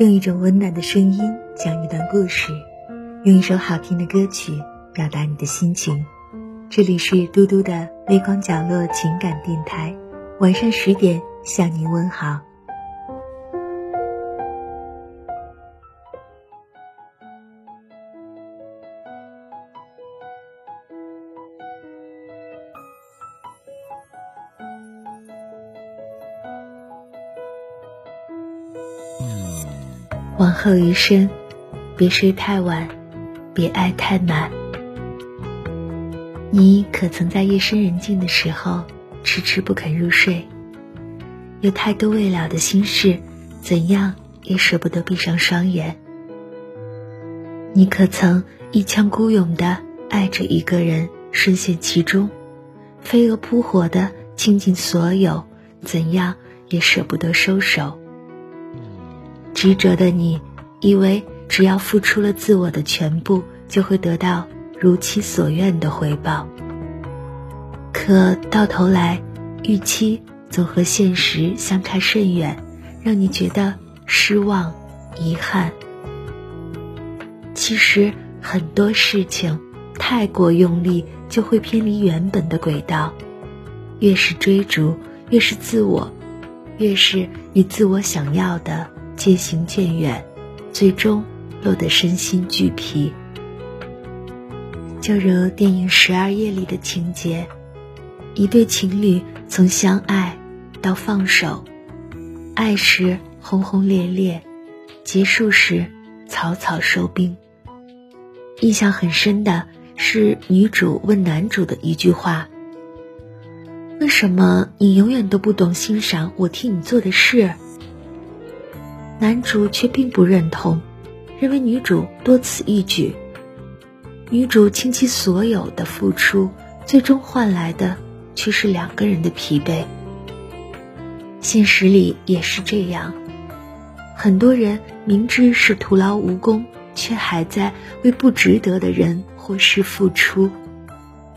用一种温暖的声音讲一段故事，用一首好听的歌曲表达你的心情。这里是嘟嘟的微光角落情感电台，晚上十点向您问好。往后余生，别睡太晚，别爱太满。你可曾在夜深人静的时候迟迟不肯入睡？有太多未了的心事，怎样也舍不得闭上双眼。你可曾一腔孤勇的爱着一个人，深陷其中，飞蛾扑火的倾尽所有，怎样也舍不得收手？执着的你，以为只要付出了自我的全部，就会得到如其所愿的回报。可到头来，预期总和现实相差甚远，让你觉得失望、遗憾。其实很多事情太过用力，就会偏离原本的轨道。越是追逐，越是自我，越是与自我想要的。渐行渐远，最终落得身心俱疲。就如电影《十二夜》里的情节，一对情侣从相爱到放手，爱时轰轰烈烈，结束时草草收兵。印象很深的是女主问男主的一句话：“为什么你永远都不懂欣赏我替你做的事？”男主却并不认同，认为女主多此一举。女主倾其所有的付出，最终换来的却是两个人的疲惫。现实里也是这样，很多人明知是徒劳无功，却还在为不值得的人或事付出，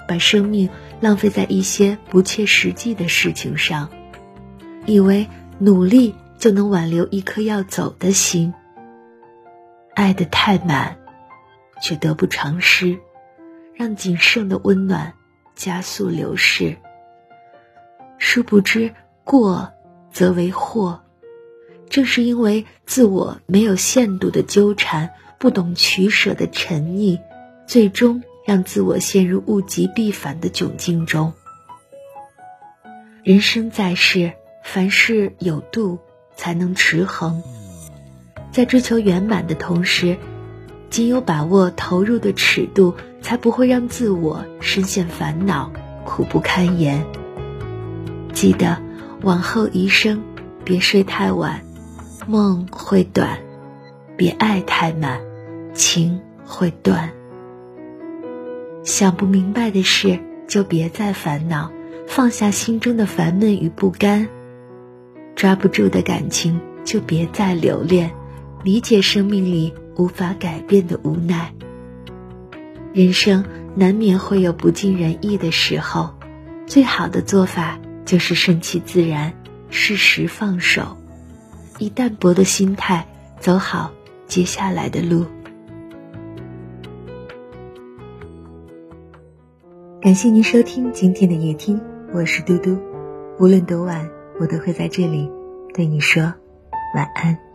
把生命浪费在一些不切实际的事情上，以为努力。就能挽留一颗要走的心。爱得太满，却得不偿失，让仅剩的温暖加速流逝。殊不知，过则为祸。正是因为自我没有限度的纠缠，不懂取舍的沉溺，最终让自我陷入物极必反的窘境中。人生在世，凡事有度。才能持衡，在追求圆满的同时，仅有把握投入的尺度，才不会让自我深陷烦恼，苦不堪言。记得往后余生，别睡太晚，梦会短；别爱太满，情会断。想不明白的事，就别再烦恼，放下心中的烦闷与不甘。抓不住的感情，就别再留恋；理解生命里无法改变的无奈。人生难免会有不尽人意的时候，最好的做法就是顺其自然，适时放手，以淡泊的心态走好接下来的路。感谢您收听今天的夜听，我是嘟嘟，无论多晚。我都会在这里对你说晚安。